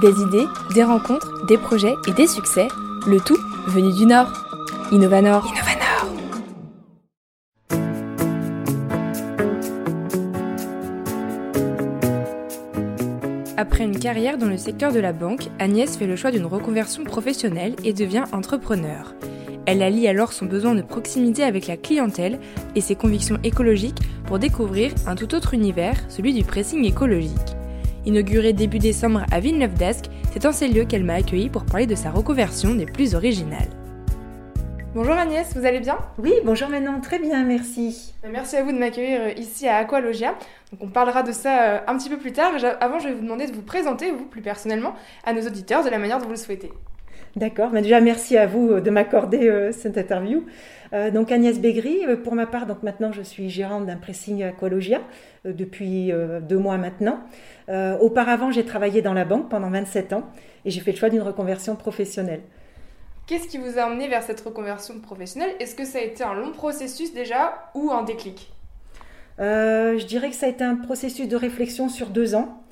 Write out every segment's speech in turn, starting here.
Des idées, des rencontres, des projets et des succès, le tout venu du Nord. Innovanor. Innovanor. Après une carrière dans le secteur de la banque, Agnès fait le choix d'une reconversion professionnelle et devient entrepreneur. Elle allie alors son besoin de proximité avec la clientèle et ses convictions écologiques pour découvrir un tout autre univers, celui du pressing écologique. Inaugurée début décembre à Villeneuve d'Ascq, c'est en ces lieux qu'elle m'a accueilli pour parler de sa reconversion des plus originales. Bonjour Agnès, vous allez bien? Oui, bonjour Manon, très bien, merci. Euh, merci à vous de m'accueillir euh, ici à Aqualogia. Donc on parlera de ça euh, un petit peu plus tard. Avant, je vais vous demander de vous présenter, vous plus personnellement, à nos auditeurs de la manière dont vous le souhaitez. D'accord, mais déjà merci à vous de m'accorder cette interview. donc Agnès Bégry, pour ma part, donc maintenant je suis gérante d'un pressing Aqualogia depuis deux mois maintenant. auparavant, j'ai travaillé dans la banque pendant 27 ans et j'ai fait le choix d'une reconversion professionnelle. Qu'est-ce qui vous a amené vers cette reconversion professionnelle? Est-ce que ça a été un long processus déjà ou un déclic? Je dirais que ça a été un processus de réflexion sur deux ans.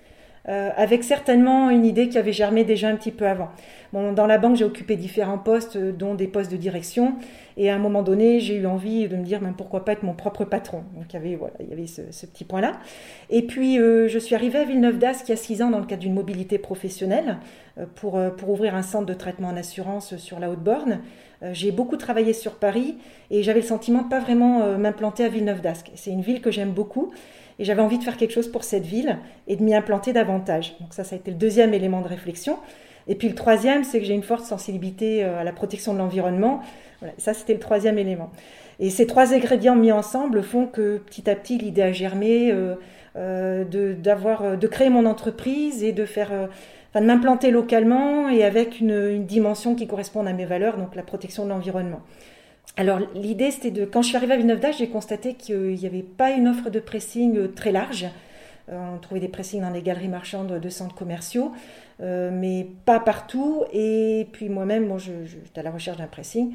Euh, avec certainement une idée qui avait germé déjà un petit peu avant. Dans la banque, j'ai occupé différents postes, euh, dont des postes de direction, et à un moment donné, j'ai eu envie de me dire, ben, pourquoi pas être mon propre patron. Donc il y avait, voilà, il y avait ce, petit point-là. Et puis, euh, je suis arrivée à Villeneuve d'Ascq il y a six ans dans le cadre d'une mobilité professionnelle pour, pour ouvrir un centre de traitement en assurance sur la Haute-Borne. j'ai beaucoup travaillé sur Paris et j'avais le sentiment de pas vraiment m'implanter à Villeneuve d'Ascq. C'est une ville que j'aime beaucoup et j'avais envie de faire quelque chose pour cette ville et de m'y implanter davantage. Donc ça, ça a été le deuxième élément de réflexion. Et puis le troisième, c'est que j'ai une forte sensibilité euh, à la protection de l'environnement. Ça, c'était le troisième élément. Et ces trois ingrédients mis ensemble font que petit à petit, l'idée a germé euh, euh, de, d'avoir, de créer mon entreprise et de faire, enfin, de m'implanter localement et avec une, une dimension qui corresponde à mes valeurs, donc la protection de l'environnement. Alors l'idée c'était de, quand je suis arrivée à Villeneuve d'Ascq, j'ai constaté qu'il n'y avait pas une offre de pressing euh, très large. Euh, on trouvait des pressings dans les galeries marchandes de centres commerciaux, euh, mais pas partout. Et puis moi-même, bon, j'étais à la recherche d'un pressing.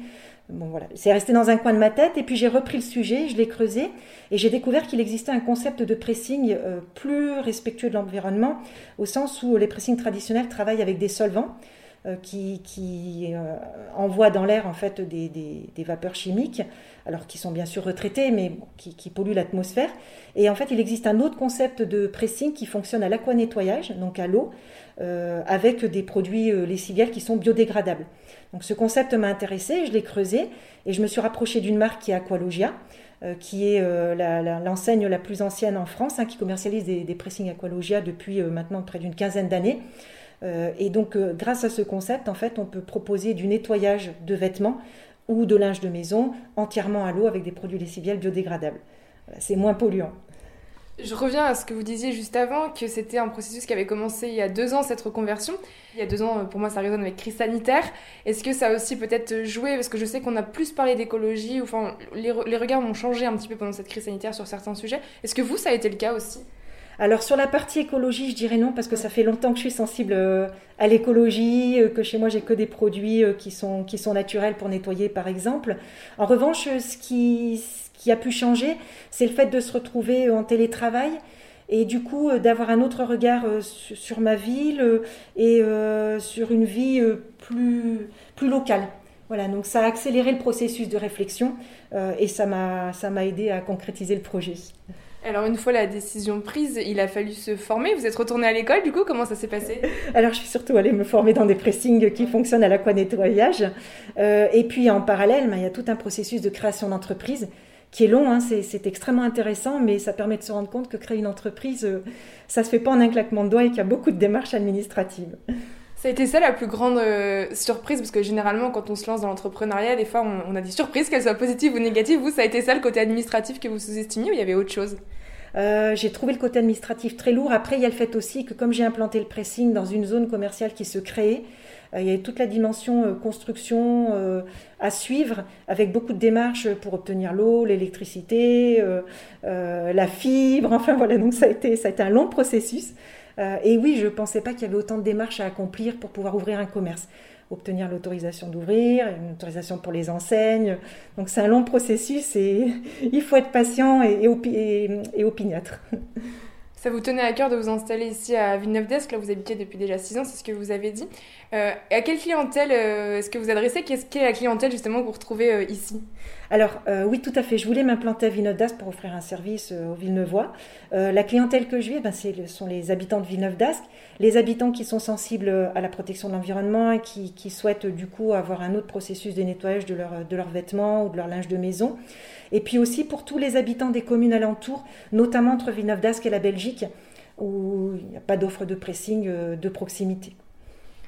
Bon voilà, c'est resté dans un coin de ma tête. Et puis j'ai repris le sujet, je l'ai creusé, et j'ai découvert qu'il existait un concept de pressing plus respectueux de l'environnement, au sens où les pressings traditionnels travaillent avec des solvants. Euh, qui, qui euh, envoient dans l'air en fait des, des, vapeurs chimiques, alors qui sont bien sûr retraitées, mais qui, polluent l'atmosphère. Et en fait, il existe un autre concept de pressing qui fonctionne à l'aquanettoyage, donc à l'eau, euh, avec des produits lessiviels qui sont biodégradables. Donc ce concept m'a intéressé, je l'ai creusé et je me suis rapprochée d'une marque qui est Aqualogia, qui est l'enseigne la, plus ancienne en France, hein, qui commercialise des, des pressings Aqualogia depuis maintenant près d'une quinzaine d'années. Euh, et donc, euh, grâce à ce concept, en fait, on peut proposer du nettoyage de vêtements ou de linge de maison entièrement à l'eau avec des produits lessiviels biodégradables. C'est moins polluant. Je reviens à ce que vous disiez juste avant, que c'était un processus qui avait commencé il y a deux ans, cette reconversion. Il y a deux ans, pour moi, ça résonne avec crise sanitaire. Est-ce que ça a aussi peut-être joué? Parce que je sais qu'on a plus parlé d'écologie, enfin, les, les regards ont changé un petit peu pendant cette crise sanitaire sur certains sujets. Est-ce que vous, ça a été le cas aussi? Alors sur la partie écologie, je dirais non parce que ça fait longtemps que je suis sensible euh, à l'écologie, euh, que chez moi j'ai que des produits euh, qui sont, qui sont naturels pour nettoyer par exemple. En revanche, ce qui, qui a pu changer, c'est le fait de se retrouver en télétravail et du coup d'avoir un autre regard sur ma ville et sur une vie plus, plus locale. Voilà, donc ça a accéléré le processus de réflexion et ça m'a aidé à concrétiser le projet. Alors une fois la décision prise, il a fallu se former. Vous êtes retourné à l'école, du coup, comment ça s'est passé? Alors je suis surtout allée me former dans des pressings qui fonctionnent à l'aquanettoyage. Euh, et puis en parallèle, ben, il y a tout un processus de création d'entreprise qui est long, hein. c'est extrêmement intéressant, mais ça permet de se rendre compte que créer une entreprise, euh, ça se fait pas en un claquement de doigts et qu'il y a beaucoup de démarches administratives. Ça a été ça la plus grande euh, surprise, parce que généralement, quand on se lance dans l'entrepreneuriat, des fois, on, a des surprises, qu'elles soient positives ou négatives. Vous, ça a été ça le côté administratif que vous sous-estimiez ou il y avait autre chose? Euh, j'ai trouvé le côté administratif très lourd. Après, il y a le fait aussi que comme j'ai implanté le pressing dans une zone commerciale qui se créait, euh, il y avait toute la dimension construction à suivre, avec beaucoup de démarches pour obtenir l'eau, l'électricité, la fibre. Enfin voilà, donc ça a été, ça a été un long processus. Euh, et oui, je ne pensais pas qu'il y avait autant de démarches à accomplir pour pouvoir ouvrir un commerce. Obtenir l'autorisation d'ouvrir, une autorisation pour les enseignes. Donc c'est un long processus et il faut être patient et, opiniâtre. Ça vous tenait à cœur de vous installer ici à Villeneuve d'Ascq, là vous habitez depuis déjà 6 ans, c'est ce que vous avez dit. Euh, à quelle clientèle euh, est-ce que vous adressez Qu'est-ce qu'est la clientèle justement que vous retrouvez euh, ici? Alors oui, tout à fait. Je voulais m'implanter à Villeneuve d'Ascq pour offrir un service aux Villeneuvois. la clientèle que je vis, ben, ce sont les habitants de Villeneuve d'Ascq, les habitants qui sont sensibles à la protection de l'environnement et qui, qui, souhaitent du coup avoir un autre processus de nettoyage de, leur, de leurs vêtements ou de leur linge de maison. Et puis aussi pour tous les habitants des communes alentours, notamment entre Villeneuve d'Ascq et la Belgique, où il n'y a pas d'offre de pressing de proximité.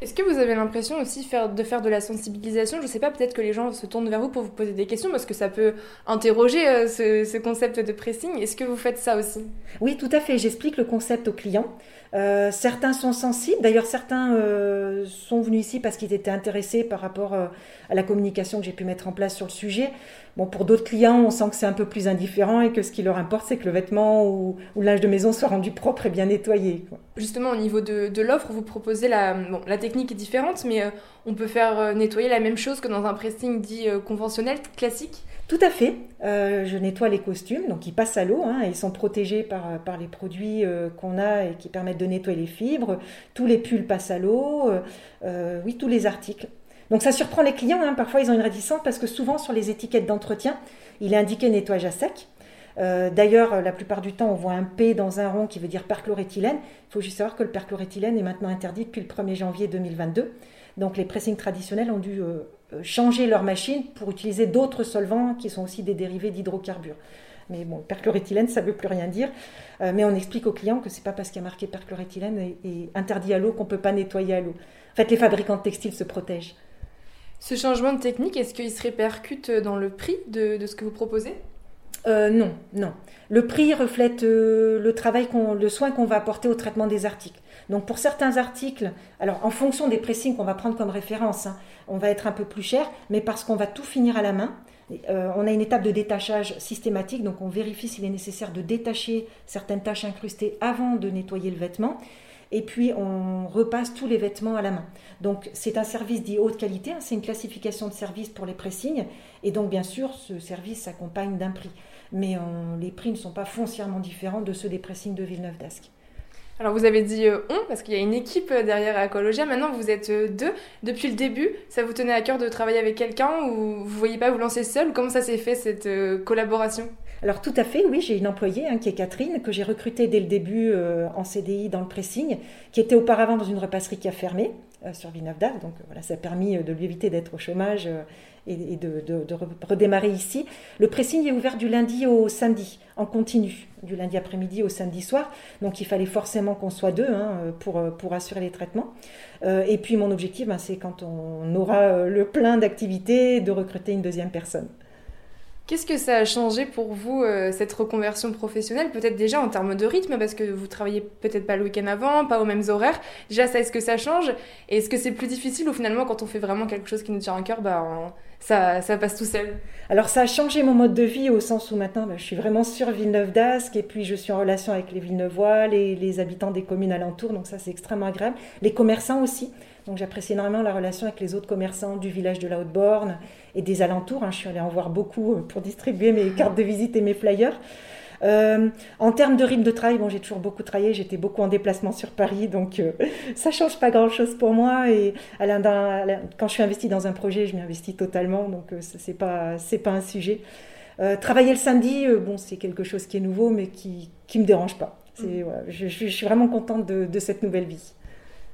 Est-ce que vous avez l'impression aussi de faire de la sensibilisation? Je ne sais pas, peut-être que les gens se tournent vers vous pour vous poser des questions parce que ça peut interroger euh, ce, concept de pressing. Est-ce que vous faites ça aussi? Oui, tout à fait. J'explique le concept aux clients. Euh, certains sont sensibles. D'ailleurs, certains euh, sont venus ici parce qu'ils étaient intéressés par rapport à la communication que j'ai pu mettre en place sur le sujet. Bon, pour d'autres clients, on sent que c'est un peu plus indifférent et que ce qui leur importe, c'est que le vêtement ou, ou l'âge de maison soit rendu propre et bien nettoyé. Justement, au niveau de, de l'offre, vous proposez la, bon, la technique est différente, mais euh, on peut faire euh, nettoyer la même chose que dans un pressing dit euh, conventionnel, classique? Tout à fait. je nettoie les costumes, donc ils passent à l'eau, hein, ils sont protégés par, par les produits qu'on a et qui permettent de nettoyer les fibres. Tous les pulls passent à l'eau, oui, tous les articles. Donc ça surprend les clients, hein. parfois ils ont une réticence parce que souvent sur les étiquettes d'entretien, il est indiqué nettoyage à sec. Euh, d'ailleurs, la plupart du temps, on voit un P dans un rond qui veut dire perchloréthylène. Il faut juste savoir que le perchloréthylène est maintenant interdit depuis le 1er janvier 2022. Donc les pressings traditionnels ont dû euh, euh, changer leur machine pour utiliser d'autres solvants qui sont aussi des dérivés d'hydrocarbures. Mais bon, perchloréthylène, ça ne veut plus rien dire. mais on explique aux clients que c'est pas parce qu'il y a marqué perchloréthylène et, interdit à l'eau qu'on ne peut pas nettoyer à l'eau. En fait, les fabricants de textiles se protègent. Ce changement de technique, est-ce qu'il se répercute dans le prix de, ce que vous proposez? Euh, Non, non. Le prix reflète euh, le travail, le soin qu'on va apporter au traitement des articles. Donc pour certains articles, alors en fonction des pressings qu'on va prendre comme référence, hein, on va être un peu plus cher, mais parce qu'on va tout finir à la main. Euh, on a une étape de détachage systématique, donc on vérifie s'il est nécessaire de détacher certaines taches incrustées avant de nettoyer le vêtement et puis on repasse tous les vêtements à la main. Donc c'est un service dit haute qualité, hein, c'est une classification de service pour les pressings, et donc bien sûr ce service s'accompagne d'un prix. Mais les prix ne sont pas foncièrement différents de ceux des pressings de Villeneuve d'Ascq. Alors vous avez dit euh, on parce qu'il y a une équipe euh, derrière Ecologia. Maintenant vous êtes euh, deux. Depuis le début, ça vous tenait à cœur de travailler avec quelqu'un ou vous voyez pas vous lancer seul? Comment ça s'est fait cette collaboration? Alors tout à fait, oui, j'ai une employée hein, qui est Catherine, que j'ai recrutée dès le début euh, en CDI dans le pressing, qui était auparavant dans une repasserie qui a fermé euh, sur Villeneuve. Donc voilà, ça a permis euh, de lui éviter d'être au chômage et, de, redémarrer ici. Le pressing est ouvert du lundi au samedi, en continu, du lundi après-midi au samedi soir. Donc il fallait forcément qu'on soit deux hein, pour, pour assurer les traitements. et puis mon objectif, ben, c'est quand on aura le plein d'activités, de recruter une deuxième personne. Qu'est-ce que ça a changé pour vous, euh, cette reconversion professionnelle Peut-être déjà en termes de rythme, parce que vous travaillez peut-être pas le week-end avant, pas aux mêmes horaires. Déjà, ça, est-ce que ça change? Et est-ce que c'est plus difficile ou finalement, quand on fait vraiment quelque chose qui nous tient à cœur, bah, ça, ça, passe tout seul Alors, ça a changé mon mode de vie au sens où maintenant, bah, je suis vraiment sur Villeneuve d'Ascq et puis je suis en relation avec les Villeneuvois, les, les habitants des communes alentours, donc ça, c'est extrêmement agréable. Les commerçants aussi. Donc j'apprécie énormément la relation avec les autres commerçants du village de la Haute-Borne et des alentours. Hein. Je suis allée en voir beaucoup pour distribuer mes cartes de visite et mes flyers. Euh, en termes de rythme de travail, bon, j'ai toujours beaucoup travaillé, j'étais beaucoup en déplacement sur Paris, donc euh, ça change pas grand-chose pour moi. Et quand je suis investie dans un projet, je m'investis totalement, donc ce c'est pas c'est pas un sujet. travailler le samedi, bon, c'est quelque chose qui est nouveau, mais qui qui me dérange pas. Mmh. je, je, suis vraiment contente de, de cette nouvelle vie.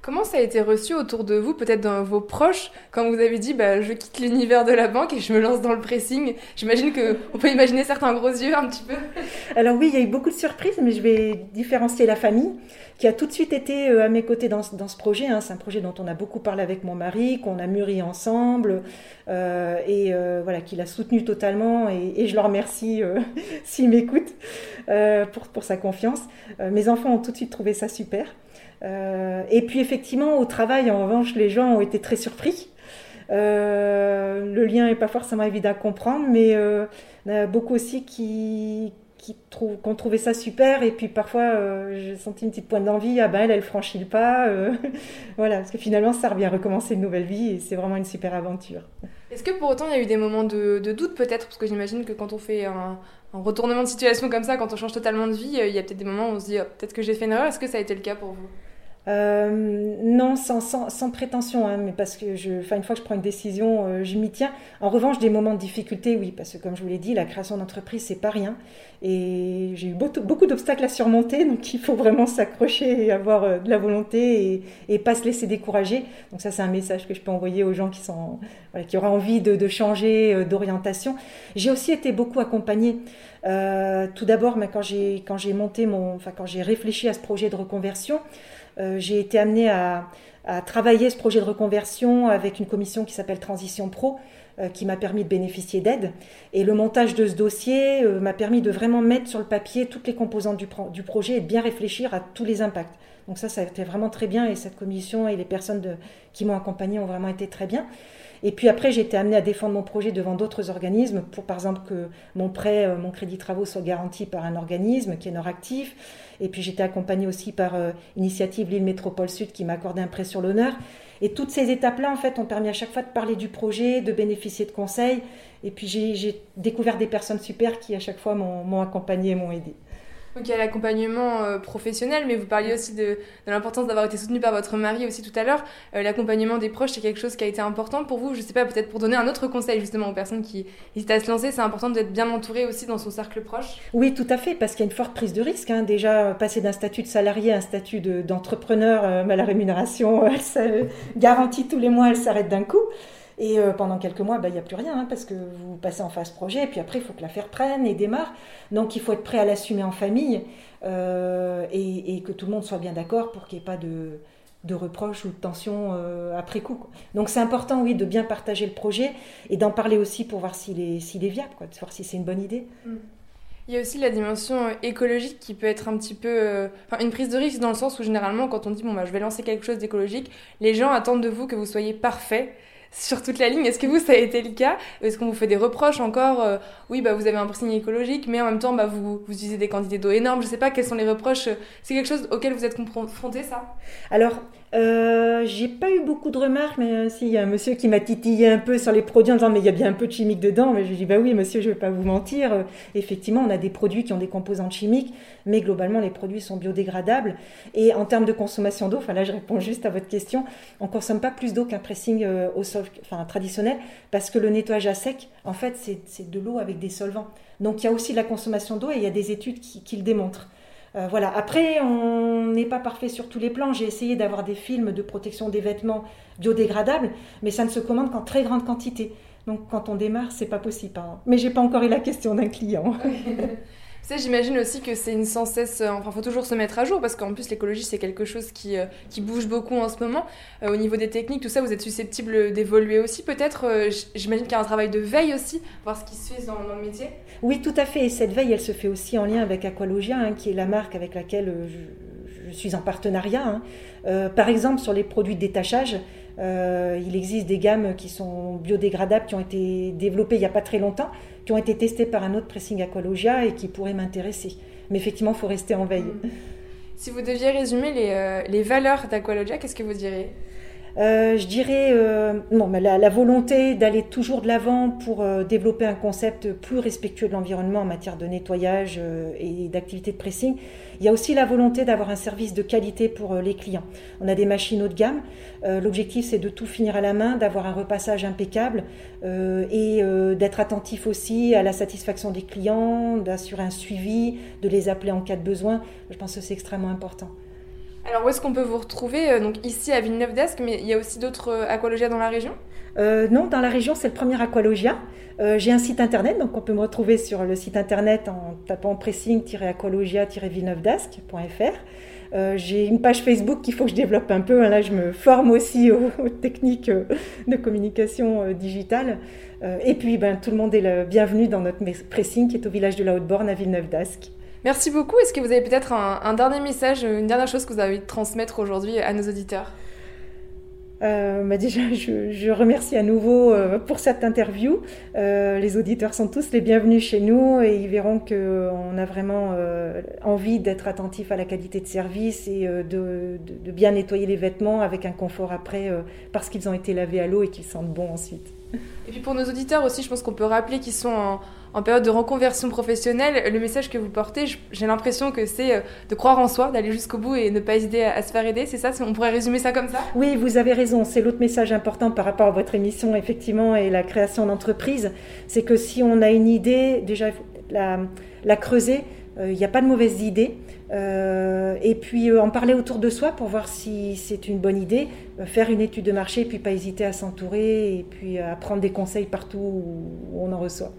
Comment ça a été reçu autour de vous, peut-être dans vos proches, quand vous avez dit bah, je quitte l'univers de la banque et je me lance dans le pressing? J'imagine qu'on peut imaginer certains gros yeux un petit peu. Alors oui, il y a eu beaucoup de surprises, mais je vais différencier la famille qui a tout de suite été euh, à mes côtés dans, ce projet. Hein. C'est un projet dont on a beaucoup parlé avec mon mari, qu'on a mûri ensemble euh, et euh, voilà, qu'il a soutenu totalement et, je le remercie s'il m'écoute pour, pour sa confiance. mes enfants ont tout de suite trouvé ça super. Euh, et puis effectivement, au travail, en revanche, les gens ont été très surpris. Euh, le lien n'est pas forcément évident à comprendre, mais euh, beaucoup aussi qui, qui trouvent, qu'on trouvait ça super, et puis parfois j'ai senti une petite pointe d'envie, ah ben elle, elle franchit le pas, voilà, parce que finalement ça revient à recommencer une nouvelle vie, et c'est vraiment une super aventure. Est-ce que pour autant il y a eu des moments de, doute peut-être, parce que j'imagine que quand on fait un, retournement de situation comme ça, quand on change totalement de vie, il y a peut-être des moments où on se dit oh, peut-être que j'ai fait une erreur, est-ce que ça a été le cas pour vous? Euh, non, sans, sans, sans prétention, hein, mais parce que je, une fois que je prends une décision, euh, je m'y tiens. En revanche, des moments de difficulté, oui, parce que comme je vous l'ai dit, la création d'entreprise, c'est pas rien. Et j'ai eu beaucoup, d'obstacles à surmonter, donc il faut vraiment s'accrocher et avoir euh, de la volonté et, pas se laisser décourager. Donc ça, c'est un message que je peux envoyer aux gens qui, sont, voilà, qui auraient envie de, changer euh, d'orientation. J'ai aussi été beaucoup accompagnée. Tout d'abord, quand j'ai monté mon, enfin quand j'ai réfléchi à ce projet de reconversion. Euh, j'ai été amenée à, travailler ce projet de reconversion avec une commission qui s'appelle Transition Pro, euh, qui m'a permis de bénéficier d'aide. Et le montage de ce dossier euh, m'a permis de vraiment mettre sur le papier toutes les composantes du, projet et de bien réfléchir à tous les impacts. Donc ça, ça a été vraiment très bien et cette commission et les personnes qui m'ont accompagné ont vraiment été très bien. Et puis après, j'ai été amenée à défendre mon projet devant d'autres organismes pour, par exemple, que mon prêt, euh, mon crédit travaux soit garanti par un organisme qui est Noractif. Et puis j'étais accompagnée aussi par euh, Initiative Lille Métropole Sud qui m'a accordé un prêt sur l'honneur. Et toutes ces étapes-là, en fait, ont permis à chaque fois de parler du projet, de bénéficier de conseils. Et puis j'ai découvert des personnes super qui, à chaque fois, m'ont accompagnée et m'ont aidée. Donc il y a l'accompagnement euh, professionnel, mais vous parliez aussi de, l'importance d'avoir été soutenu par votre mari aussi tout à l'heure. Euh, l'accompagnement des proches, c'est quelque chose qui a été important pour vous? Je ne sais pas, peut-être pour donner un autre conseil justement aux personnes qui hésitent à se lancer, c'est important d'être bien entouré aussi dans son cercle proche? Oui, tout à fait, parce qu'il y a une forte prise de risque. Hein. Déjà, passer d'un statut de salarié à un statut d'entrepreneur, euh, la rémunération, elle, garantie tous les mois, elle s'arrête d'un coup. Et euh, pendant quelques mois, bah, il n'y a plus rien, hein, parce que vous passez en phase projet, et puis après, il faut que l'affaire prenne et démarre. Donc, il faut être prêt à l'assumer en famille, euh, et, que tout le monde soit bien d'accord pour qu'il n'y ait pas de, reproches ou de tensions euh, après coup. Donc, c'est important, oui, de bien partager le projet, et d'en parler aussi pour voir s'il est, viable, quoi, de voir si c'est une bonne idée. Mm. Il y a aussi la dimension écologique qui peut être un petit peu. enfin, une prise de risque dans le sens où généralement, quand on dit bon, bah, je vais lancer quelque chose d'écologique, les gens attendent de vous que vous soyez parfait sur toute la ligne. Est-ce que vous, ça a été le cas? Est-ce qu'on vous fait des reproches encore euh, Oui, bah, vous avez un pressing écologique, mais en même temps, bah, vous, vous utilisez des quantités d'eau énormes. Je sais pas quels sont les reproches. C'est quelque chose auquel vous êtes confronté, ça? Alors, euh, j'ai pas eu beaucoup de remarques, mais euh, si, il y a un monsieur qui m'a titillé un peu sur les produits en disant mais il y a bien un peu de chimique dedans. Mais je lui dis bah oui monsieur, je vais pas vous mentir. Euh, effectivement, on a des produits qui ont des composantes chimiques, mais globalement les produits sont biodégradables. Et en termes de consommation d'eau, enfin là je réponds juste à votre question, on consomme pas plus d'eau qu'un pressing au sol, enfin traditionnel, parce que le nettoyage à sec, en fait, c'est de l'eau avec des solvants. Donc il y a aussi la consommation d'eau et il y a des études qui le démontrent. Euh, voilà. Après, on n'est pas parfait sur tous les plans. J'ai essayé d'avoir des films de protection des vêtements biodégradables, mais ça ne se commande qu'en très grande quantité. Donc, quand on démarre, c'est pas possible. Hein. Mais j'ai pas encore eu la question d'un client. sais, j'imagine aussi que c'est une sans cesse. Euh, enfin, faut toujours se mettre à jour parce qu'en plus, l'écologie, c'est quelque chose qui, euh, qui bouge beaucoup en ce moment. Euh, au niveau des techniques, tout ça, vous êtes susceptible d'évoluer aussi, peut-être. j'imagine qu'il y a un travail de veille aussi, voir ce qui se fait dans, le métier. Oui, tout à fait. Et cette veille, elle se fait aussi en lien avec Aqualogia, hein, qui est la marque avec laquelle je, suis en partenariat. Hein. par exemple, sur les produits de détachage, il existe des gammes qui sont biodégradables, qui ont été développées il n'y a pas très longtemps, qui ont été testées par un autre pressing Aqualogia et qui pourraient m'intéresser. Mais effectivement, il faut rester en veille. Si vous deviez résumer les, euh, les valeurs d'Aqualogia, qu'est-ce que vous diriez? Euh, je dirais non, mais la, volonté d'aller toujours de l'avant pour développer un concept plus respectueux de l'environnement en matière de nettoyage et d'activité de pressing. Il y a aussi la volonté d'avoir un service de qualité pour euh, les clients. On a des machines haut de gamme. Euh, l'objectif, c'est de tout finir à la main, d'avoir un repassage impeccable euh, et d'être attentif aussi à la satisfaction des clients, d'assurer un suivi, de les appeler en cas de besoin. Je pense que c'est extrêmement important. Alors où est-ce qu'on peut vous retrouver Donc ici à Villeneuve d'Ascq, mais il y a aussi d'autres aqualogia dans la région? Non, dans la région c'est le premier aqualogia. Euh, j'ai un site internet, donc on peut me retrouver sur le site internet en tapant pressing-aqualogia-villeneuvedasque.fr. Euh, j'ai une page Facebook qu'il faut que je développe un peu. Hein. Là, je me forme aussi aux, techniques euh, de communication digitale. et puis, ben, tout le monde est le bienvenu dans notre pressing qui est au village de la Haute-Borne à Villeneuve-d'Ascq. Merci beaucoup. Est-ce que vous avez peut-être un, un, dernier message, une dernière chose que vous avez envie de transmettre aujourd'hui à nos auditeurs? Euh, bah déjà, je, remercie à nouveau euh, pour cette interview. Euh, les auditeurs sont tous les bienvenus chez nous et ils verront qu'on a vraiment envie d'être attentif à la qualité de service et de, de, bien nettoyer les vêtements avec un confort après parce qu'ils ont été lavés à l'eau et qu'ils sentent bon ensuite. Et puis pour nos auditeurs aussi, je pense qu'on peut rappeler qu'ils sont en en période de reconversion professionnelle, le message que vous portez, j'ai l'impression que c'est euh, de croire en soi, d'aller jusqu'au bout et ne pas hésiter à, se faire aider. C'est ça? On pourrait résumer ça comme ça? Oui, vous avez raison. C'est l'autre message important par rapport à votre émission, effectivement, et la création d'entreprise. C'est que si on a une idée, déjà, la, la creuser. Il euh, n'y a pas de mauvaises idées. Euh, et puis en parler autour de soi pour voir si c'est une bonne idée. faire une étude de marché, puis pas hésiter à s'entourer et puis à prendre des conseils partout où on en reçoit.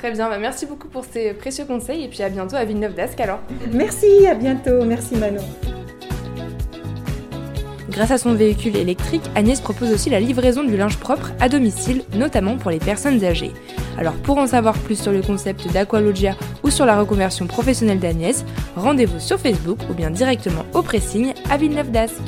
Très bien, bah, merci beaucoup pour ces précieux conseils et puis à bientôt à Villeneuve d'Ascq alors. Merci, à bientôt, merci Manon. Grâce à son véhicule électrique, Agnès propose aussi la livraison du linge propre à domicile, notamment pour les personnes âgées. Alors pour en savoir plus sur le concept d'Aqualogia ou sur la reconversion professionnelle d'Agnès, rendez-vous sur Facebook ou bien directement au pressing à Villeneuve d'Ascq.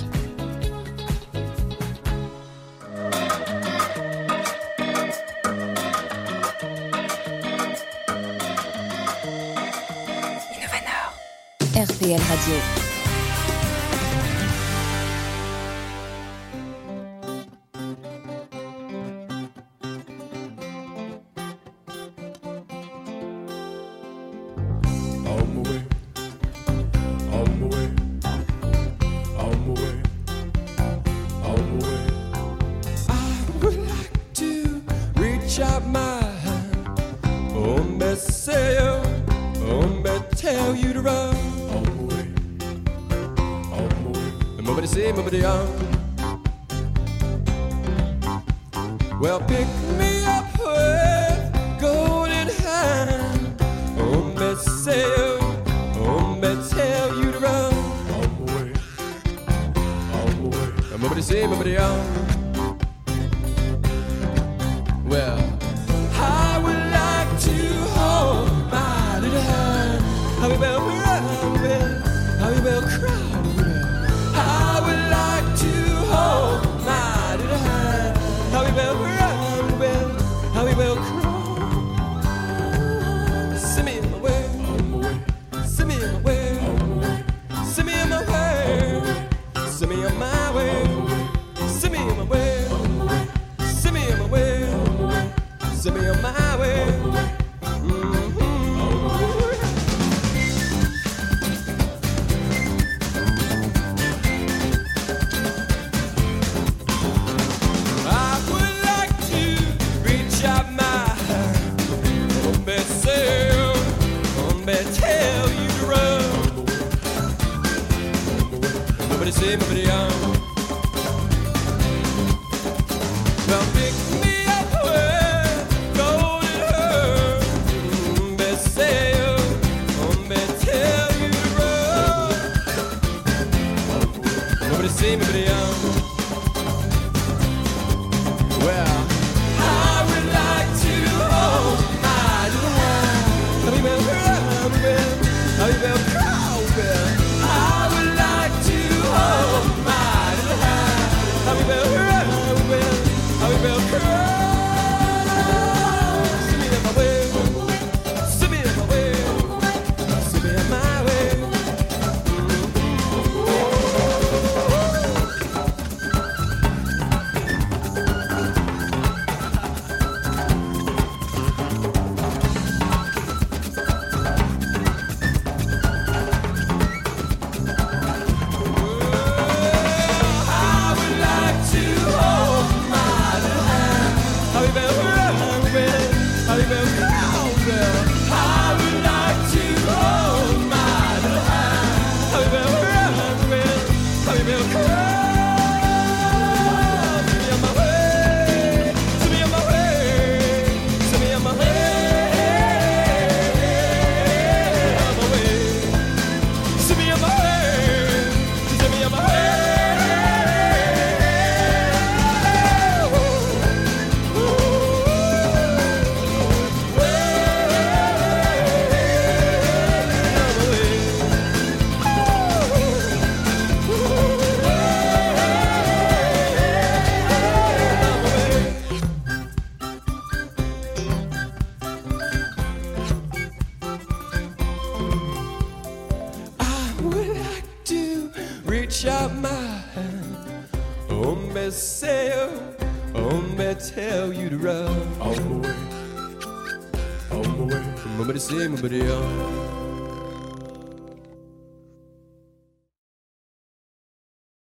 Well, pick me up with golden hand. Oh, me oh, tell you to run. Oh boy, oh boy. Nobody say, nobody else.